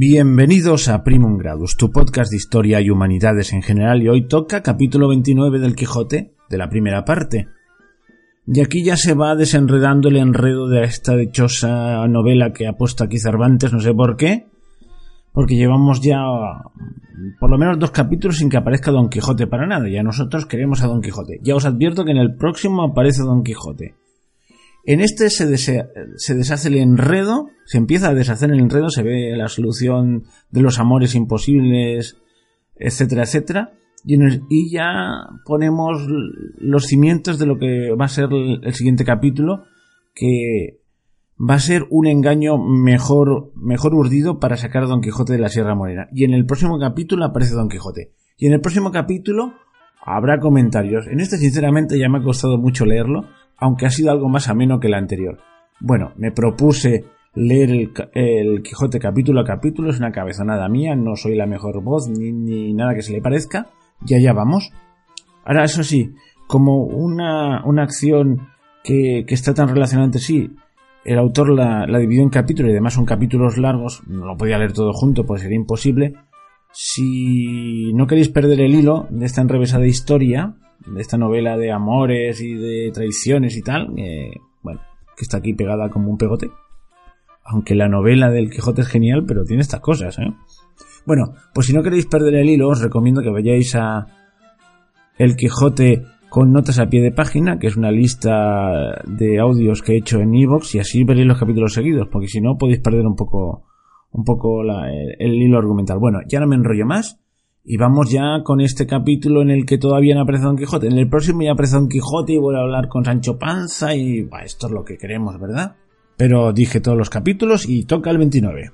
Bienvenidos a Primum Gradus, tu podcast de historia y humanidades en general, y hoy toca capítulo 29 del Quijote, de la primera parte. Y aquí ya se va desenredando el enredo de esta dichosa novela que ha puesto aquí Cervantes, no sé por qué, porque llevamos ya por lo menos dos capítulos sin que aparezca Don Quijote para nada, ya nosotros queremos a Don Quijote. Ya os advierto que en el próximo aparece Don Quijote. En este se, deshace el enredo, se empieza a deshacer el enredo, se ve la solución de los amores imposibles, etcétera, etcétera, y, ya ponemos los cimientos de lo que va a ser el, siguiente capítulo, que va a ser un engaño mejor, mejor urdido para sacar a Don Quijote de la Sierra Morena. Y en el próximo capítulo aparece Don Quijote. Y en el próximo capítulo habrá comentarios. En este sinceramente ya me ha costado mucho leerlo, aunque ha sido algo más ameno que el anterior. Bueno, me propuse leer el, Quijote capítulo a capítulo, es una cabezonada mía, no soy la mejor voz ni, nada que se le parezca, y allá vamos. Ahora, eso sí, como una, una acción que, que, está tan relacionada entre sí, el autor la, la, dividió en capítulos y además son capítulos largos, no lo podía leer todo junto, pues sería imposible. Si no queréis perder el hilo de esta enrevesada historia, de esta novela de amores y de traiciones y tal, bueno, que está aquí pegada como un pegote. Aunque la novela del Quijote es genial, pero tiene estas cosas, ¿eh? Bueno, pues si no queréis perder el hilo, os recomiendo que vayáis a El Quijote con notas a pie de página, que es una lista de audios que he hecho en iVoox, y así veréis los capítulos seguidos, porque si no podéis perder un poco, un poco el hilo argumental. Bueno, ya no me enrollo más y vamos ya con este capítulo en el que todavía no aparece Don Quijote. En el próximo ya aparece Don Quijote y voy a hablar con Sancho Panza y esto es lo que queremos, ¿verdad? Pero dije todos los capítulos y toca el 29.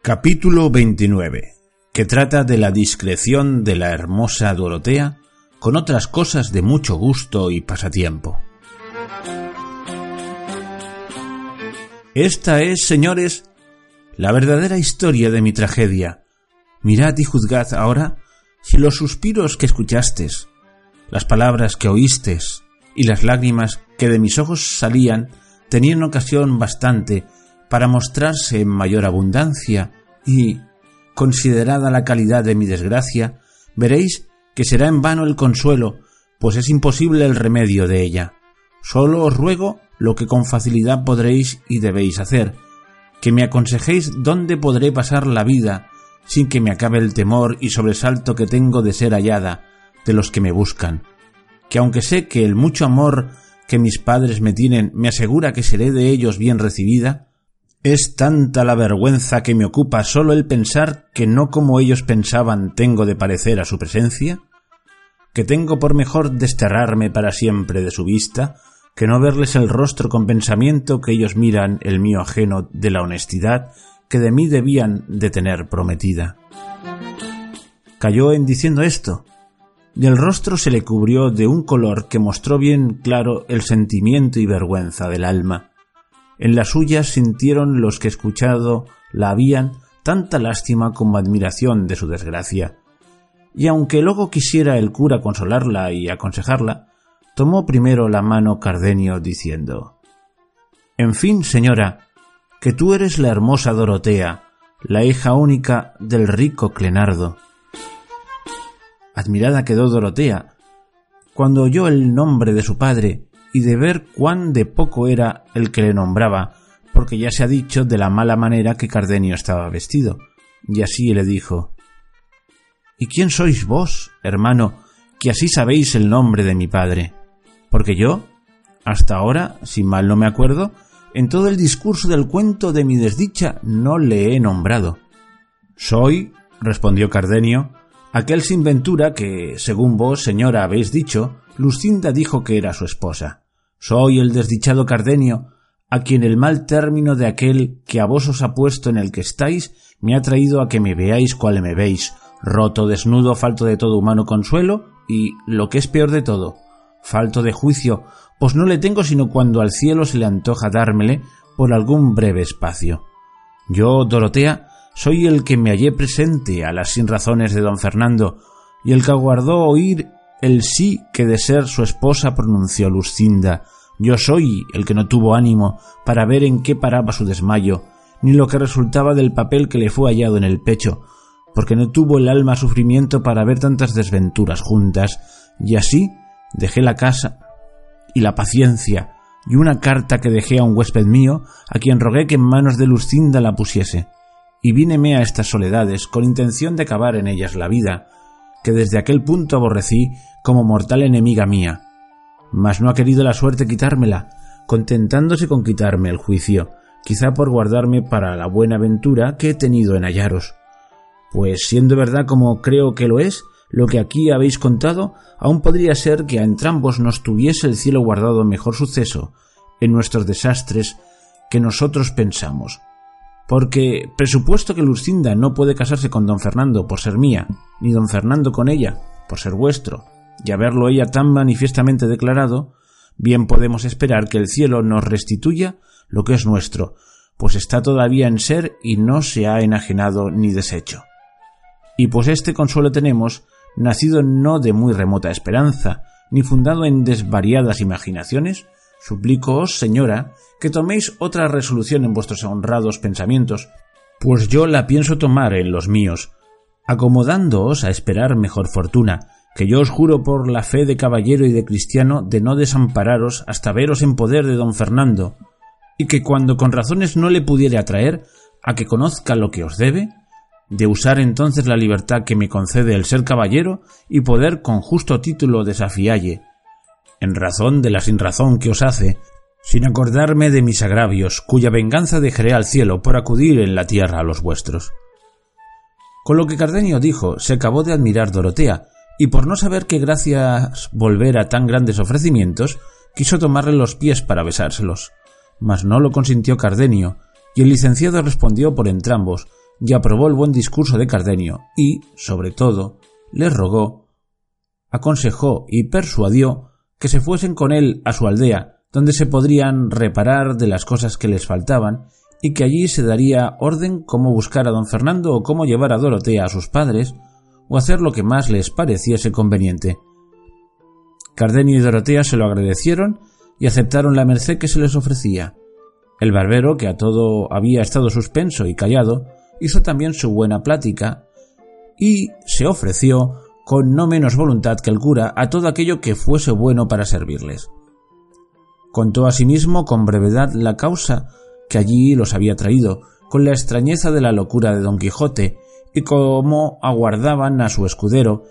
Capítulo 29, que trata de la discreción de la hermosa Dorotea con otras cosas de mucho gusto y pasatiempo. Esta es, señores, la verdadera historia de mi tragedia. Mirad y juzgad ahora si los suspiros que escuchastes, las palabras que oístes y las lágrimas que de mis ojos salían tenían ocasión bastante para mostrarse en mayor abundancia y, considerada la calidad de mi desgracia, veréis que será en vano el consuelo, pues es imposible el remedio de ella. Solo os ruego lo que con facilidad podréis y debéis hacer, que me aconsejéis dónde podré pasar la vida sin que me acabe el temor y sobresalto que tengo de ser hallada de los que me buscan, que aunque sé que el mucho amor que mis padres me tienen me asegura que seré de ellos bien recibida, es tanta la vergüenza que me ocupa solo el pensar que no como ellos pensaban tengo de parecer a su presencia, que tengo por mejor desterrarme para siempre de su vista, que no verles el rostro con pensamiento que ellos miran el mío ajeno de la honestidad que de mí debían de tener prometida. Cayó en diciendo esto, y el rostro se le cubrió de un color que mostró bien claro el sentimiento y vergüenza del alma, en las suyas sintieron los que escuchado la habían tanta lástima como admiración de su desgracia. Y aunque luego quisiera el cura consolarla y aconsejarla, tomó primero la mano Cardenio diciendo En fin, señora, que tú eres la hermosa Dorotea, la hija única del rico Clenardo. Admirada quedó Dorotea cuando oyó el nombre de su padre y de ver cuán de poco era el que le nombraba, porque ya se ha dicho de la mala manera que Cardenio estaba vestido. Y así le dijo ¿Y quién sois vos, hermano, que así sabéis el nombre de mi padre? Porque yo, hasta ahora, si mal no me acuerdo, en todo el discurso del cuento de mi desdicha no le he nombrado. Soy, respondió Cardenio, aquel sin ventura que, según vos, señora, habéis dicho, Lucinda dijo que era su esposa. Soy el desdichado Cardenio, a quien el mal término de aquel que a vos os ha puesto en el que estáis me ha traído a que me veáis cual me veis, roto, desnudo, falto de todo humano consuelo y, lo que es peor de todo, falto de juicio, pues no le tengo sino cuando al cielo se le antoja dármele, por algún breve espacio. Yo, Dorotea, soy el que me hallé presente a las sinrazones de don Fernando y el que aguardó oír el sí que de ser su esposa pronunció Lucinda. Yo soy el que no tuvo ánimo para ver en qué paraba su desmayo, ni lo que resultaba del papel que le fue hallado en el pecho, porque no tuvo el alma sufrimiento para ver tantas desventuras juntas, y así dejé la casa y la paciencia y una carta que dejé a un huésped mío, a quien rogué que en manos de Lucinda la pusiese, y víneme a estas soledades con intención de acabar en ellas la vida, que desde aquel punto aborrecí como mortal enemiga mía. Mas no ha querido la suerte quitármela, contentándose con quitarme el juicio, quizá por guardarme para la buena ventura que he tenido en hallaros. Pues siendo verdad como creo que lo es, lo que aquí habéis contado, aún podría ser que a entrambos nos tuviese el cielo guardado mejor suceso en nuestros desastres que nosotros pensamos. Porque, presupuesto que Lucinda no puede casarse con don Fernando por ser mía, ni don Fernando con ella por ser vuestro, y haberlo ella tan manifiestamente declarado, bien podemos esperar que el cielo nos restituya lo que es nuestro, pues está todavía en ser y no se ha enajenado ni deshecho. Y pues este consuelo tenemos, nacido no de muy remota esperanza, ni fundado en desvariadas imaginaciones, suplicoos, señora, que toméis otra resolución en vuestros honrados pensamientos, pues yo la pienso tomar en los míos, acomodándoos a esperar mejor fortuna, que yo os juro por la fe de caballero y de cristiano de no desampararos hasta veros en poder de don Fernando, y que cuando con razones no le pudiere atraer a que conozca lo que os debe, de usar entonces la libertad que me concede el ser caballero y poder con justo título desafialle, en razón de la sinrazón que os hace, sin acordarme de mis agravios, cuya venganza dejaré al cielo por acudir en la tierra a los vuestros. Con lo que Cardenio dijo, se acabó de admirar Dorotea, y por no saber qué gracias volver a tan grandes ofrecimientos, quiso tomarle los pies para besárselos. Mas no lo consintió Cardenio, y el licenciado respondió por entrambos, y aprobó el buen discurso de Cardenio, y, sobre todo, le rogó, aconsejó y persuadió que se fuesen con él a su aldea, donde se podrían reparar de las cosas que les faltaban, y que allí se daría orden cómo buscar a don Fernando o cómo llevar a Dorotea a sus padres, o hacer lo que más les pareciese conveniente. Cardenio y Dorotea se lo agradecieron y aceptaron la merced que se les ofrecía. El barbero, que a todo había estado suspenso y callado, hizo también su buena plática y se ofreció con no menos voluntad que el cura a todo aquello que fuese bueno para servirles. Contó asimismo con brevedad la causa que allí los había traído, con la extrañeza de la locura de don Quijote, y cómo aguardaban a su escudero,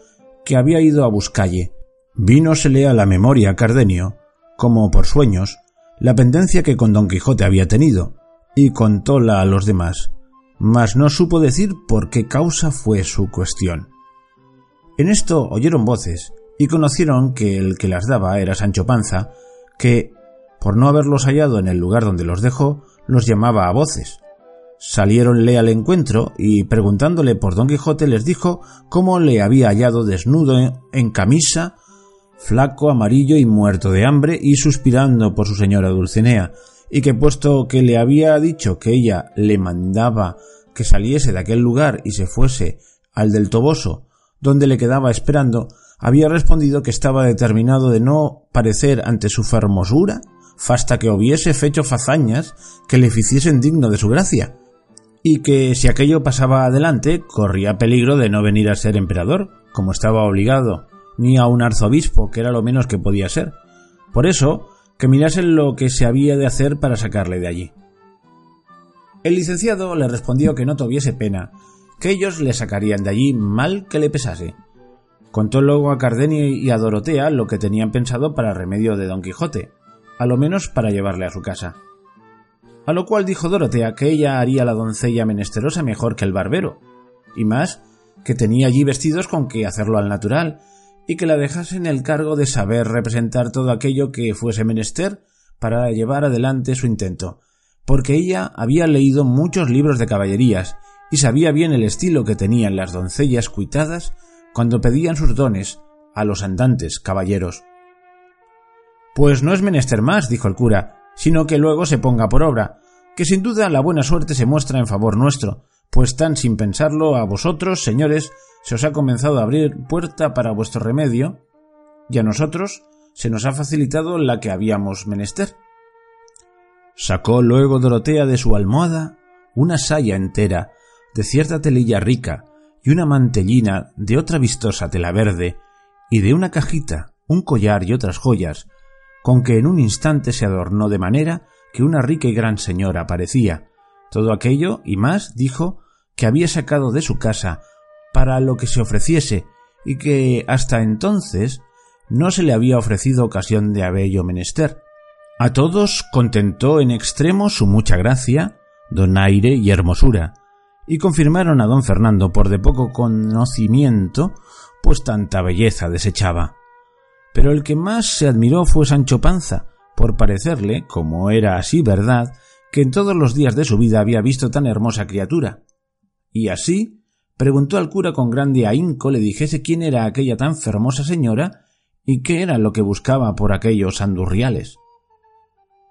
que había ido a buscalle. Vínosele a la memoria Cardenio, como por sueños, la pendencia que con don Quijote había tenido, y contóla a los demás, mas no supo decir por qué causa fue su cuestión. En esto oyeron voces, y conocieron que el que las daba era Sancho Panza, que, por no haberlos hallado en el lugar donde los dejó, los llamaba a voces, Saliéronle al encuentro y preguntándole por don Quijote les dijo cómo le había hallado desnudo en, camisa, flaco, amarillo y muerto de hambre y suspirando por su señora Dulcinea, y que puesto que le había dicho que ella le mandaba que saliese de aquel lugar y se fuese al del Toboso, donde le quedaba esperando, había respondido que estaba determinado de no parecer ante su fermosura, hasta que hubiese fecho fazañas que le ficiesen digno de su gracia, y que si aquello pasaba adelante corría peligro de no venir a ser emperador, como estaba obligado, ni a un arzobispo, que era lo menos que podía ser. Por eso, que mirasen lo que se había de hacer para sacarle de allí. El licenciado le respondió que no tuviese pena, que ellos le sacarían de allí mal que le pesase. Contó luego a Cardenio y a Dorotea lo que tenían pensado para remedio de Don Quijote, a lo menos para llevarle a su casa. A lo cual dijo Dorotea que ella haría la doncella menesterosa mejor que el barbero, y más que tenía allí vestidos con que hacerlo al natural, y que la dejase en el cargo de saber representar todo aquello que fuese menester para llevar adelante su intento, porque ella había leído muchos libros de caballerías y sabía bien el estilo que tenían las doncellas cuitadas cuando pedían sus dones a los andantes caballeros. Pues no es menester más, dijo el cura, sino que luego se ponga por obra, que sin duda la buena suerte se muestra en favor nuestro, pues tan sin pensarlo a vosotros, señores, se os ha comenzado a abrir puerta para vuestro remedio, y a nosotros se nos ha facilitado la que habíamos menester. Sacó luego Dorotea de su almohada una saya entera, de cierta telilla rica, y una mantellina de otra vistosa tela verde, y de una cajita, un collar y otras joyas, con que en un instante se adornó de manera que una rica y gran señora parecía. Todo aquello y más dijo que había sacado de su casa para lo que se ofreciese y que hasta entonces no se le había ofrecido ocasión de habello menester. A todos contentó en extremo su mucha gracia, donaire y hermosura, y confirmaron a don Fernando por de poco conocimiento, pues tanta belleza desechaba. Pero el que más se admiró fue Sancho Panza, por parecerle, como era así verdad, que en todos los días de su vida había visto tan hermosa criatura. Y así preguntó al cura con grande ahínco le dijese quién era aquella tan fermosa señora y qué era lo que buscaba por aquellos andurriales.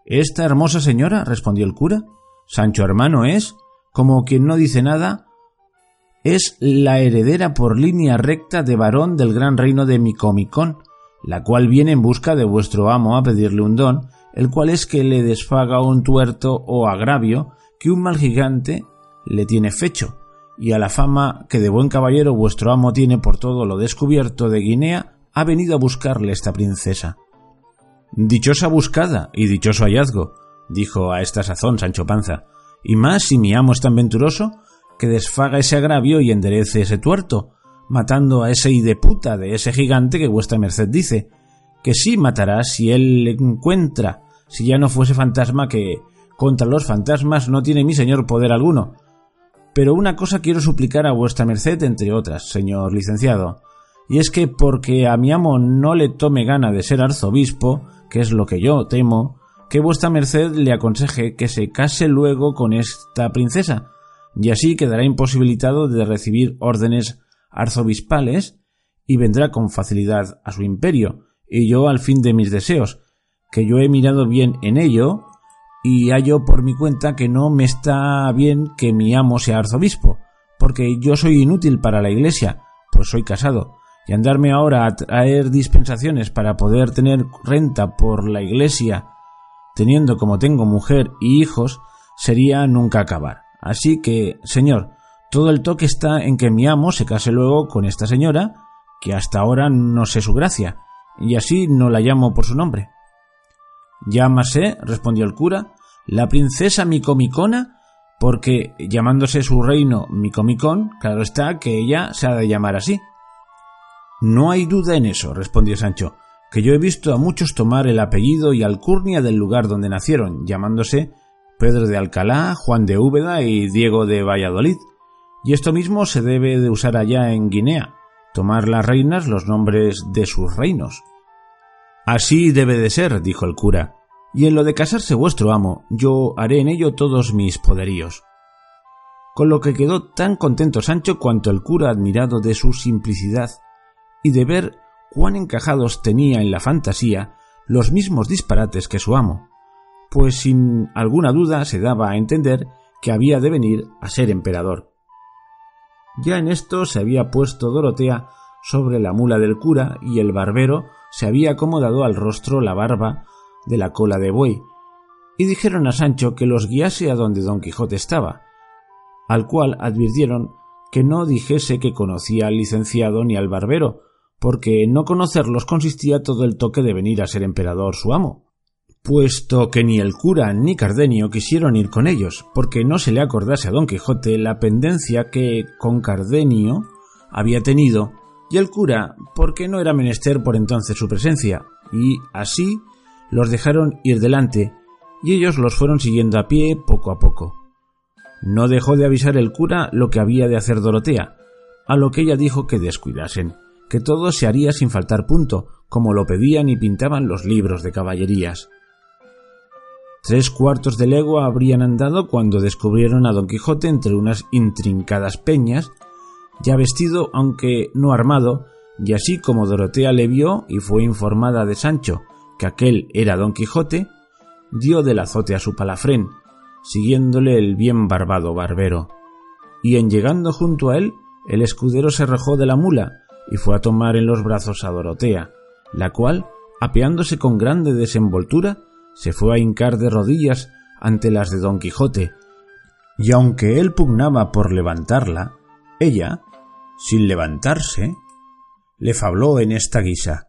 Esta hermosa señora, respondió el cura, Sancho hermano es, como quien no dice nada, es la heredera por línea recta de varón del gran reino de Micomicón, la cual viene en busca de vuestro amo a pedirle un don, el cual es que le desfaga un tuerto o agravio que un mal gigante le tiene fecho, y a la fama que de buen caballero vuestro amo tiene por todo lo descubierto de Guinea, ha venido a buscarle esta princesa. Dichosa buscada y dichoso hallazgo, dijo a esta sazón Sancho Panza, y más si mi amo es tan venturoso, que desfaga ese agravio y enderece ese tuerto, matando a ese puta de ese gigante que vuestra merced dice, que sí matará si él le encuentra, si ya no fuese fantasma que contra los fantasmas no tiene mi señor poder alguno. Pero una cosa quiero suplicar a vuestra merced, entre otras, señor licenciado, y es que porque a mi amo no le tome gana de ser arzobispo, que es lo que yo temo, que vuestra merced le aconseje que se case luego con esta princesa, y así quedará imposibilitado de recibir órdenes arzobispales y vendrá con facilidad a su imperio, y yo al fin de mis deseos, que yo he mirado bien en ello, y hallo por mi cuenta que no me está bien que mi amo sea arzobispo, porque yo soy inútil para la iglesia, pues soy casado, y andarme ahora a traer dispensaciones para poder tener renta por la iglesia, teniendo como tengo mujer y hijos, sería nunca acabar. Así que, señor, todo el toque está en que mi amo se case luego con esta señora, que hasta ahora no sé su gracia, y así no la llamo por su nombre. Llámase, respondió el cura, la princesa Micomicona, porque llamándose su reino Micomicón, claro está que ella se ha de llamar así. No hay duda en eso, respondió Sancho, que yo he visto a muchos tomar el apellido y alcurnia del lugar donde nacieron, llamándose Pedro de Alcalá, Juan de Úbeda y Diego de Valladolid. Y esto mismo se debe de usar allá en Guinea, tomar las reinas los nombres de sus reinos. Así debe de ser, dijo el cura, y en lo de casarse vuestro amo, yo haré en ello todos mis poderíos. Con lo que quedó tan contento Sancho cuanto el cura admirado de su simplicidad y de ver cuán encajados tenía en la fantasía los mismos disparates que su amo, pues sin alguna duda se daba a entender que había de venir a ser emperador. Ya en esto se había puesto Dorotea sobre la mula del cura y el barbero se había acomodado al rostro la barba de la cola de buey, y dijeron a Sancho que los guiase a donde don Quijote estaba, al cual advirtieron que no dijese que conocía al licenciado ni al barbero, porque en no conocerlos consistía todo el toque de venir a ser emperador su amo, puesto que ni el cura ni Cardenio quisieron ir con ellos, porque no se le acordase a don Quijote la pendencia que con Cardenio había tenido, y el cura porque no era menester por entonces su presencia, y así los dejaron ir delante, y ellos los fueron siguiendo a pie poco a poco. No dejó de avisar el cura lo que había de hacer Dorotea, a lo que ella dijo que descuidasen que todo se haría sin faltar punto, como lo pedían y pintaban los libros de caballerías. Tres cuartos de legua habrían andado cuando descubrieron a don Quijote entre unas intrincadas peñas, ya vestido aunque no armado, y así como Dorotea le vio y fue informada de Sancho que aquel era don Quijote, dio del azote a su palafrén, siguiéndole el bien barbado barbero. Y en llegando junto a él, el escudero se rejó de la mula y fue a tomar en los brazos a Dorotea, la cual, apeándose con grande desenvoltura, se fue a hincar de rodillas ante las de don Quijote, y aunque él pugnaba por levantarla, ella, sin levantarse, le fabló en esta guisa.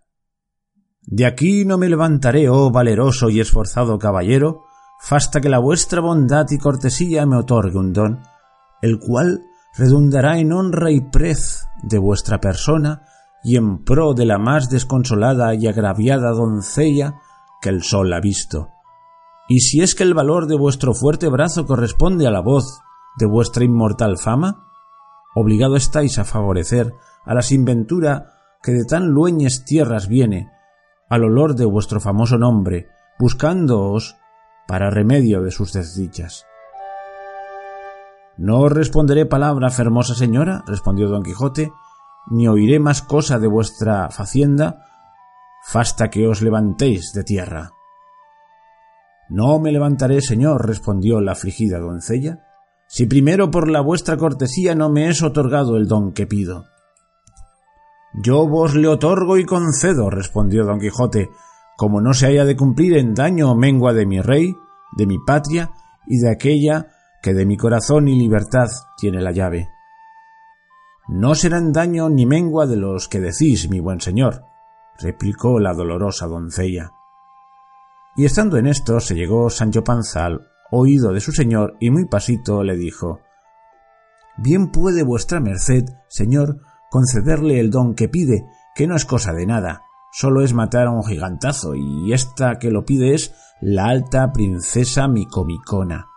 De aquí no me levantaré, oh valeroso y esforzado caballero, fasta que la vuestra bondad y cortesía me otorgue un don, el cual redundará en honra y prez de vuestra persona y en pro de la más desconsolada y agraviada doncella que el sol ha visto. Y si es que el valor de vuestro fuerte brazo corresponde a la voz de vuestra inmortal fama, obligado estáis a favorecer a la sinventura que de tan lueñes tierras viene, al olor de vuestro famoso nombre, buscándoos para remedio de sus desdichas. No os responderé palabra, fermosa señora, respondió don Quijote, ni oiré más cosa de vuestra facienda, fasta que os levantéis de tierra. No me levantaré, señor, respondió la afligida doncella, si primero por la vuestra cortesía no me es otorgado el don que pido. Yo vos le otorgo y concedo, respondió don Quijote, como no se haya de cumplir en daño o mengua de mi rey, de mi patria y de aquella que de mi corazón y libertad tiene la llave. No será en daño ni mengua de los que decís, mi buen señor, replicó la dolorosa doncella. Y estando en esto se llegó Sancho Panza oído de su señor y muy pasito le dijo Bien puede vuestra merced, señor, concederle el don que pide, que no es cosa de nada, solo es matar a un gigantazo, y esta que lo pide es la alta princesa Micomicona,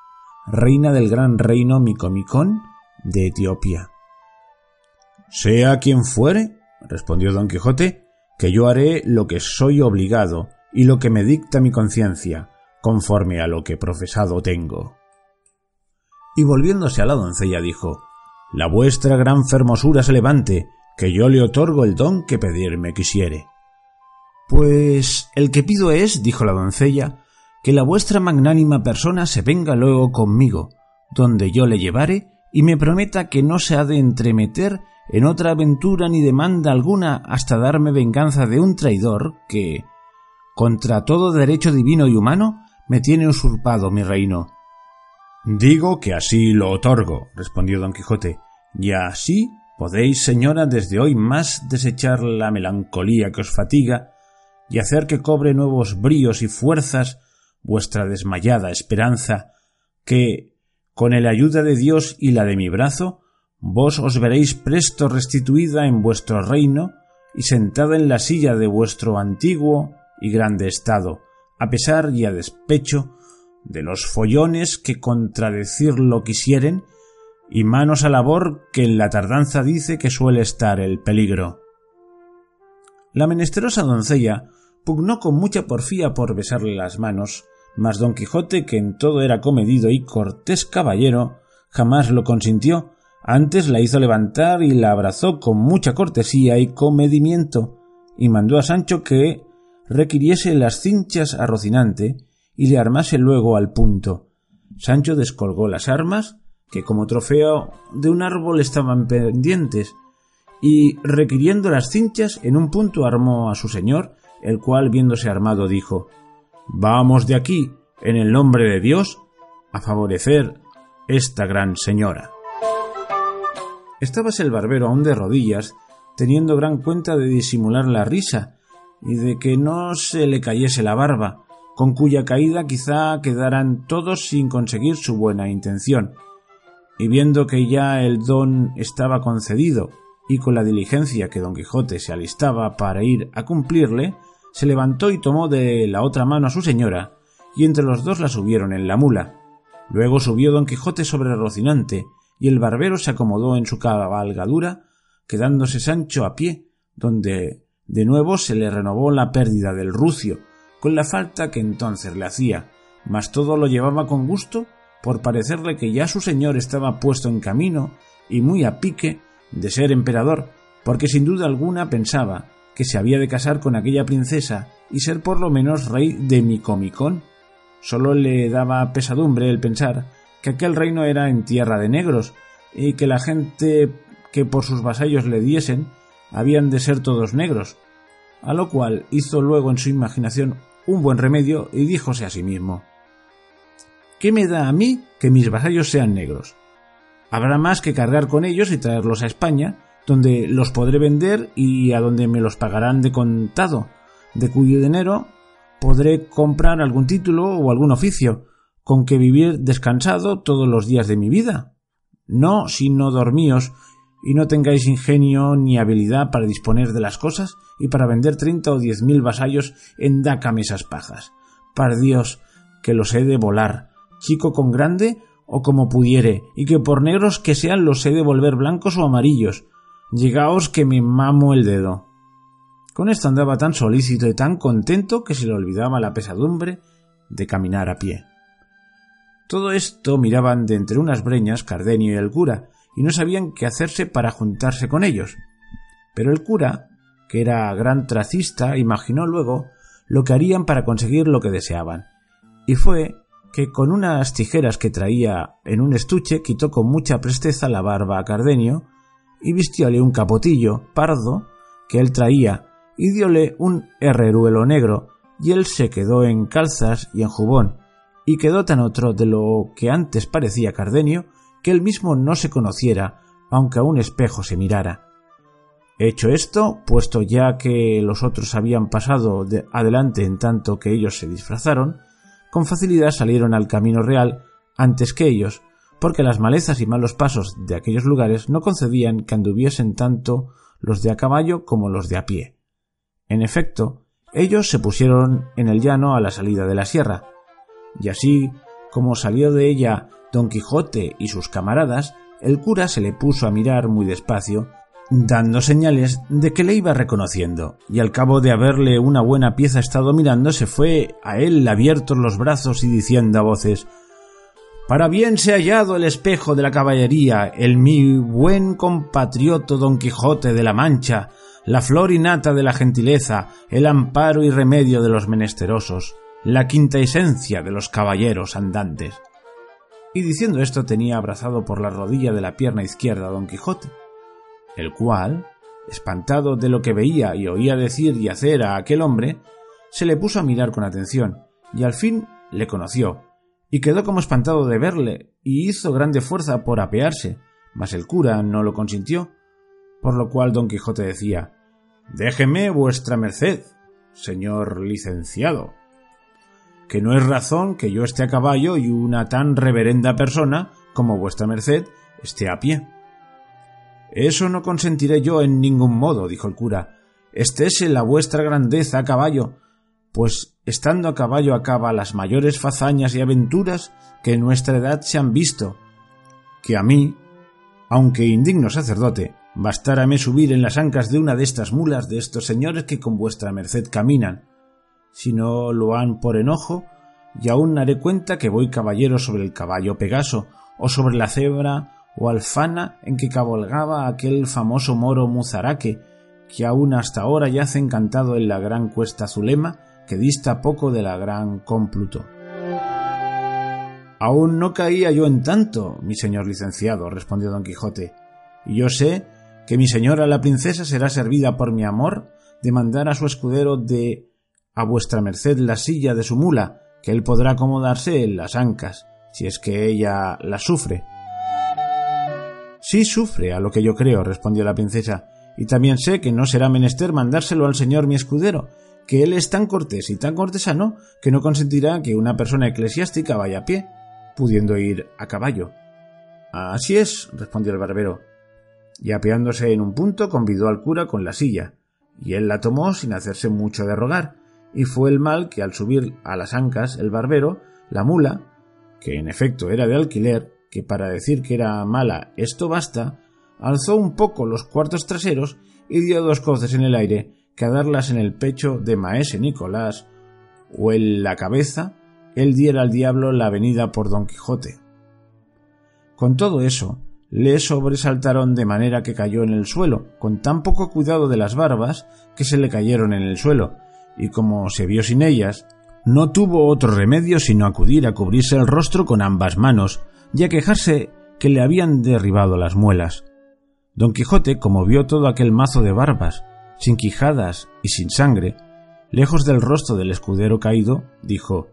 reina del gran reino Micomicón de Etiopía. Sea quien fuere, respondió don Quijote, que yo haré lo que soy obligado, y lo que me dicta mi conciencia, conforme a lo que profesado tengo. Y volviéndose a la doncella dijo La vuestra gran fermosura se levante, que yo le otorgo el don que pedirme quisiere. Pues el que pido es, dijo la doncella, que la vuestra magnánima persona se venga luego conmigo, donde yo le llevare, y me prometa que no se ha de entremeter en otra aventura ni demanda alguna hasta darme venganza de un traidor que, contra todo derecho divino y humano, me tiene usurpado mi reino. Digo que así lo otorgo, respondió don Quijote, y así podéis, señora, desde hoy más desechar la melancolía que os fatiga y hacer que cobre nuevos bríos y fuerzas vuestra desmayada esperanza, que, con el ayuda de Dios y la de mi brazo, vos os veréis presto restituida en vuestro reino y sentada en la silla de vuestro antiguo y grande estado, a pesar y a despecho de los follones que contradecirlo quisieren, y manos a labor que en la tardanza dice que suele estar el peligro. La menesterosa doncella pugnó con mucha porfía por besarle las manos, mas don Quijote, que en todo era comedido y cortés caballero, jamás lo consintió, antes la hizo levantar y la abrazó con mucha cortesía y comedimiento, y mandó a Sancho que requiriese las cinchas a Rocinante y le armase luego al punto. Sancho descolgó las armas, que como trofeo de un árbol estaban pendientes, y requiriendo las cinchas en un punto armó a su señor, el cual viéndose armado dijo Vamos de aquí, en el nombre de Dios, a favorecer esta gran señora. Estábase el barbero aún de rodillas, teniendo gran cuenta de disimular la risa, y de que no se le cayese la barba, con cuya caída quizá quedaran todos sin conseguir su buena intención. Y viendo que ya el don estaba concedido, y con la diligencia que don Quijote se alistaba para ir a cumplirle, se levantó y tomó de la otra mano a su señora, y entre los dos la subieron en la mula. Luego subió don Quijote sobre Rocinante, y el barbero se acomodó en su cabalgadura, quedándose Sancho a pie, donde de nuevo se le renovó la pérdida del rucio, con la falta que entonces le hacía, mas todo lo llevaba con gusto, por parecerle que ya su señor estaba puesto en camino y muy a pique de ser emperador, porque sin duda alguna pensaba que se había de casar con aquella princesa y ser por lo menos rey de Micomicón, Solo le daba pesadumbre el pensar que aquel reino era en tierra de negros y que la gente que por sus vasallos le diesen habían de ser todos negros, a lo cual hizo luego en su imaginación un buen remedio y díjose a sí mismo ¿Qué me da a mí que mis vasallos sean negros? Habrá más que cargar con ellos y traerlos a España, donde los podré vender y a donde me los pagarán de contado, de cuyo dinero podré comprar algún título o algún oficio, con que vivir descansado todos los días de mi vida. No, sino dormíos y no tengáis ingenio ni habilidad para disponer de las cosas y para vender treinta o diez mil vasallos en mesas pajas. Par Dios, que los he de volar, chico con grande o como pudiere, y que por negros que sean los he de volver blancos o amarillos. Llegaos que me mamo el dedo. Con esto andaba tan solícito y tan contento que se le olvidaba la pesadumbre de caminar a pie. Todo esto miraban de entre unas breñas Cardenio y el cura, y no sabían qué hacerse para juntarse con ellos. Pero el cura, que era gran tracista, imaginó luego lo que harían para conseguir lo que deseaban, y fue que con unas tijeras que traía en un estuche quitó con mucha presteza la barba a Cardenio y vistióle un capotillo pardo que él traía y diole un herreruelo negro y él se quedó en calzas y en jubón y quedó tan otro de lo que antes parecía Cardenio que él mismo no se conociera, aunque a un espejo se mirara. Hecho esto, puesto ya que los otros habían pasado adelante en tanto que ellos se disfrazaron, con facilidad salieron al camino real antes que ellos, porque las malezas y malos pasos de aquellos lugares no concedían que anduviesen tanto los de a caballo como los de a pie. En efecto, ellos se pusieron en el llano a la salida de la sierra, y así como salió de ella Don Quijote y sus camaradas, el cura se le puso a mirar muy despacio, dando señales de que le iba reconociendo, y al cabo de haberle una buena pieza estado mirando, se fue a él abiertos los brazos y diciendo a voces Para bien se ha hallado el espejo de la caballería, el mi buen compatrioto Don Quijote de la Mancha, la flor y nata de la gentileza, el amparo y remedio de los menesterosos, la quinta esencia de los caballeros andantes. Y diciendo esto tenía abrazado por la rodilla de la pierna izquierda a don Quijote, el cual, espantado de lo que veía y oía decir y hacer a aquel hombre, se le puso a mirar con atención, y al fin le conoció, y quedó como espantado de verle, y hizo grande fuerza por apearse, mas el cura no lo consintió, por lo cual don Quijote decía Déjeme vuestra merced, señor licenciado, que no es razón que yo esté a caballo y una tan reverenda persona como vuestra merced esté a pie. Eso no consentiré yo en ningún modo, dijo el cura. Estése la vuestra grandeza a caballo, pues estando a caballo acaba las mayores fazañas y aventuras que en nuestra edad se han visto, que a mí, aunque indigno sacerdote, bastárame subir en las ancas de una de estas mulas de estos señores que con vuestra merced caminan, si no lo han por enojo, y aún haré cuenta que voy caballero sobre el caballo Pegaso, o sobre la cebra o alfana en que cabalgaba aquel famoso moro Muzaraque, que aún hasta ahora yace encantado en la gran cuesta Zulema, que dista poco de la gran cómpluto. Aún no caía yo en tanto, mi señor licenciado, respondió don Quijote, y yo sé que mi señora la princesa será servida por mi amor de mandar a su escudero de a vuestra merced la silla de su mula, que él podrá acomodarse en las ancas, si es que ella la sufre. Sí sufre, a lo que yo creo, respondió la princesa, y también sé que no será menester mandárselo al señor mi escudero, que él es tan cortés y tan cortesano que no consentirá que una persona eclesiástica vaya a pie, pudiendo ir a caballo. Así es, respondió el barbero, y apeándose en un punto convidó al cura con la silla, y él la tomó sin hacerse mucho de rogar, y fue el mal que al subir a las ancas el barbero, la mula, que en efecto era de alquiler, que para decir que era mala esto basta, alzó un poco los cuartos traseros y dio dos coces en el aire que a darlas en el pecho de maese Nicolás o en la cabeza, él diera al diablo la venida por Don Quijote. Con todo eso, le sobresaltaron de manera que cayó en el suelo, con tan poco cuidado de las barbas que se le cayeron en el suelo, y como se vio sin ellas, no tuvo otro remedio sino acudir a cubrirse el rostro con ambas manos y a quejarse que le habían derribado las muelas. Don Quijote, como vio todo aquel mazo de barbas, sin quijadas y sin sangre, lejos del rostro del escudero caído, dijo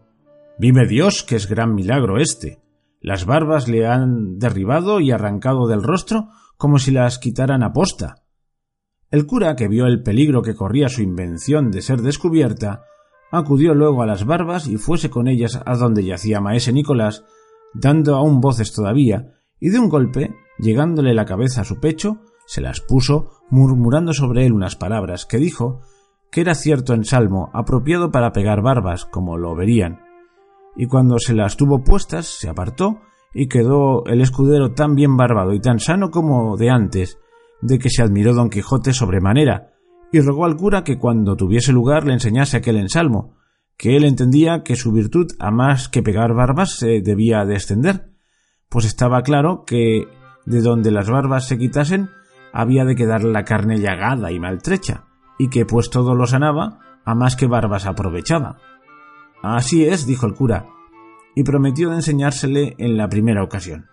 Vive Dios, que es gran milagro este. Las barbas le han derribado y arrancado del rostro como si las quitaran a posta. El cura, que vio el peligro que corría su invención de ser descubierta, acudió luego a las barbas y fuese con ellas a donde yacía maese Nicolás, dando aún voces todavía, y de un golpe, llegándole la cabeza a su pecho, se las puso, murmurando sobre él unas palabras que dijo que era cierto en salmo, apropiado para pegar barbas, como lo verían. Y cuando se las tuvo puestas, se apartó y quedó el escudero tan bien barbado y tan sano como de antes, de que se admiró don Quijote sobremanera, y rogó al cura que cuando tuviese lugar le enseñase aquel ensalmo, que él entendía que su virtud a más que pegar barbas se debía de pues estaba claro que de donde las barbas se quitasen había de quedar la carne llagada y maltrecha, y que pues todo lo sanaba, a más que barbas aprovechaba. Así es, dijo el cura, y prometió de enseñársele en la primera ocasión.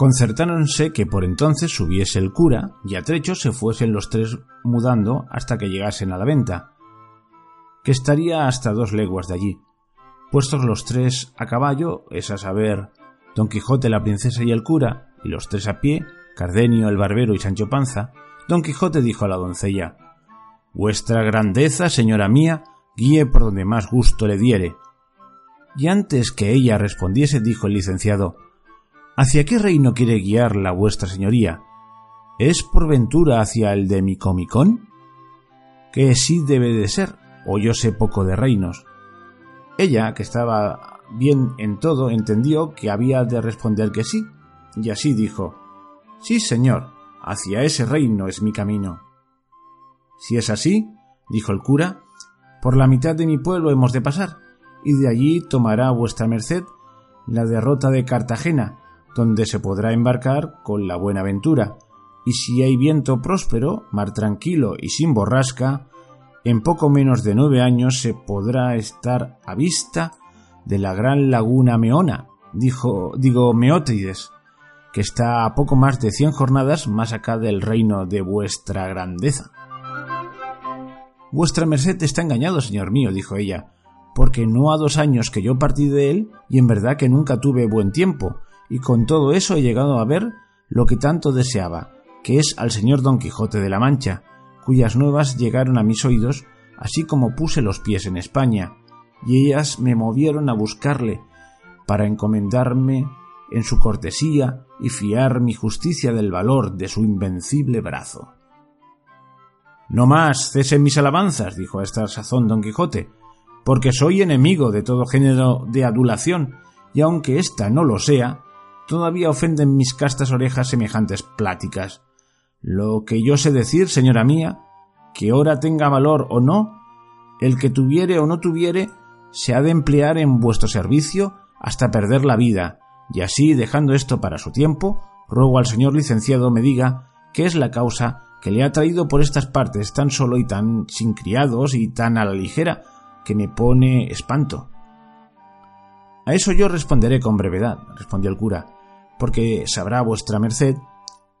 Concertáronse que por entonces subiese el cura y a trecho se fuesen los tres mudando hasta que llegasen a la venta, que estaría hasta dos leguas de allí. Puestos los tres a caballo, es a saber, Don Quijote, la princesa y el cura, y los tres a pie, Cardenio, el barbero y Sancho Panza, Don Quijote dijo a la doncella Vuestra grandeza, señora mía, guíe por donde más gusto le diere. Y antes que ella respondiese, dijo el licenciado ¿Hacia qué reino quiere guiar la vuestra señoría? ¿Es por ventura hacia el de Micomicón? Que sí debe de ser, o yo sé poco de reinos. Ella, que estaba bien en todo, entendió que había de responder que sí, y así dijo Sí, señor, hacia ese reino es mi camino. Si es así, dijo el cura, por la mitad de mi pueblo hemos de pasar, y de allí tomará vuestra merced la derrota de Cartagena, donde se podrá embarcar con la buena ventura, y si hay viento próspero, mar tranquilo y sin borrasca, en poco menos de nueve años se podrá estar a vista de la gran laguna Meona, dijo, digo Meótrides, que está a poco más de cien jornadas más acá del reino de vuestra grandeza. Vuestra merced está engañado, señor mío, dijo ella, porque no ha dos años que yo partí de él, y en verdad que nunca tuve buen tiempo, y con todo eso he llegado a ver lo que tanto deseaba, que es al señor Don Quijote de la Mancha, cuyas nuevas llegaron a mis oídos, así como puse los pies en España, y ellas me movieron a buscarle, para encomendarme en su cortesía y fiar mi justicia del valor de su invencible brazo. No más cesen mis alabanzas, dijo a esta sazón don Quijote, porque soy enemigo de todo género de adulación, y aunque ésta no lo sea, todavía ofenden mis castas orejas semejantes pláticas. Lo que yo sé decir, señora mía, que ora tenga valor o no, el que tuviere o no tuviere, se ha de emplear en vuestro servicio hasta perder la vida, y así, dejando esto para su tiempo, ruego al señor licenciado me diga qué es la causa que le ha traído por estas partes tan solo y tan sin criados y tan a la ligera que me pone espanto. A eso yo responderé con brevedad, respondió el cura, porque sabrá vuestra merced,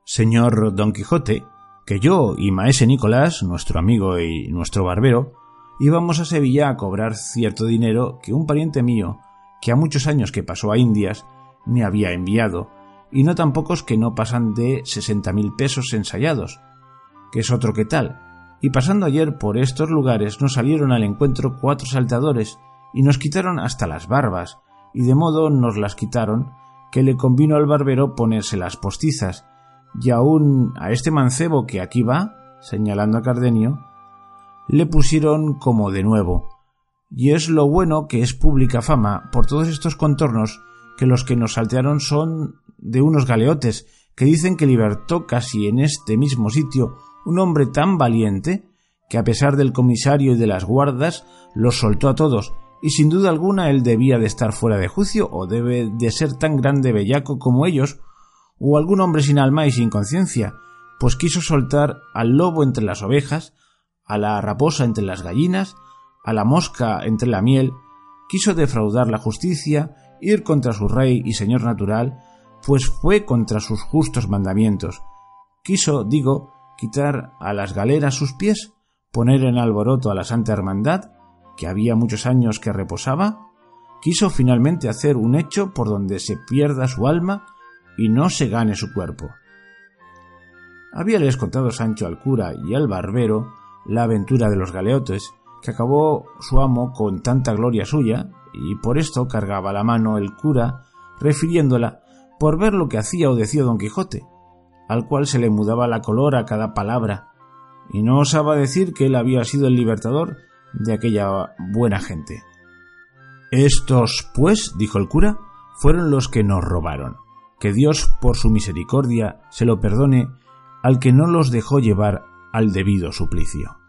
señor Don Quijote, que yo y maese Nicolás, nuestro amigo y nuestro barbero, íbamos a Sevilla a cobrar cierto dinero que un pariente mío, que a muchos años que pasó a Indias, me había enviado, y no tan pocos que no pasan de sesenta mil pesos ensayados, que es otro que tal, y pasando ayer por estos lugares nos salieron al encuentro cuatro saltadores, y nos quitaron hasta las barbas, y de modo nos las quitaron que le convino al barbero ponerse las postizas, y aun a este mancebo que aquí va, señalando a Cardenio, le pusieron como de nuevo. Y es lo bueno que es pública fama por todos estos contornos que los que nos saltearon son de unos galeotes que dicen que libertó casi en este mismo sitio un hombre tan valiente que a pesar del comisario y de las guardas los soltó a todos y sin duda alguna él debía de estar fuera de juicio o debe de ser tan grande bellaco como ellos, o algún hombre sin alma y sin conciencia, pues quiso soltar al lobo entre las ovejas, a la raposa entre las gallinas, a la mosca entre la miel, quiso defraudar la justicia, ir contra su rey y señor natural, pues fue contra sus justos mandamientos. Quiso, digo, quitar a las galeras sus pies, poner en alboroto a la Santa Hermandad, que había muchos años que reposaba, quiso finalmente hacer un hecho por donde se pierda su alma y no se gane su cuerpo. Habíales contado Sancho al cura y al barbero la aventura de los galeotes, que acabó su amo con tanta gloria suya, y por esto cargaba la mano el cura, refiriéndola por ver lo que hacía o decía don Quijote, al cual se le mudaba la color a cada palabra, y no osaba decir que él había sido el libertador de aquella buena gente. Estos, pues, dijo el cura, fueron los que nos robaron. Que Dios, por su misericordia, se lo perdone al que no los dejó llevar al debido suplicio.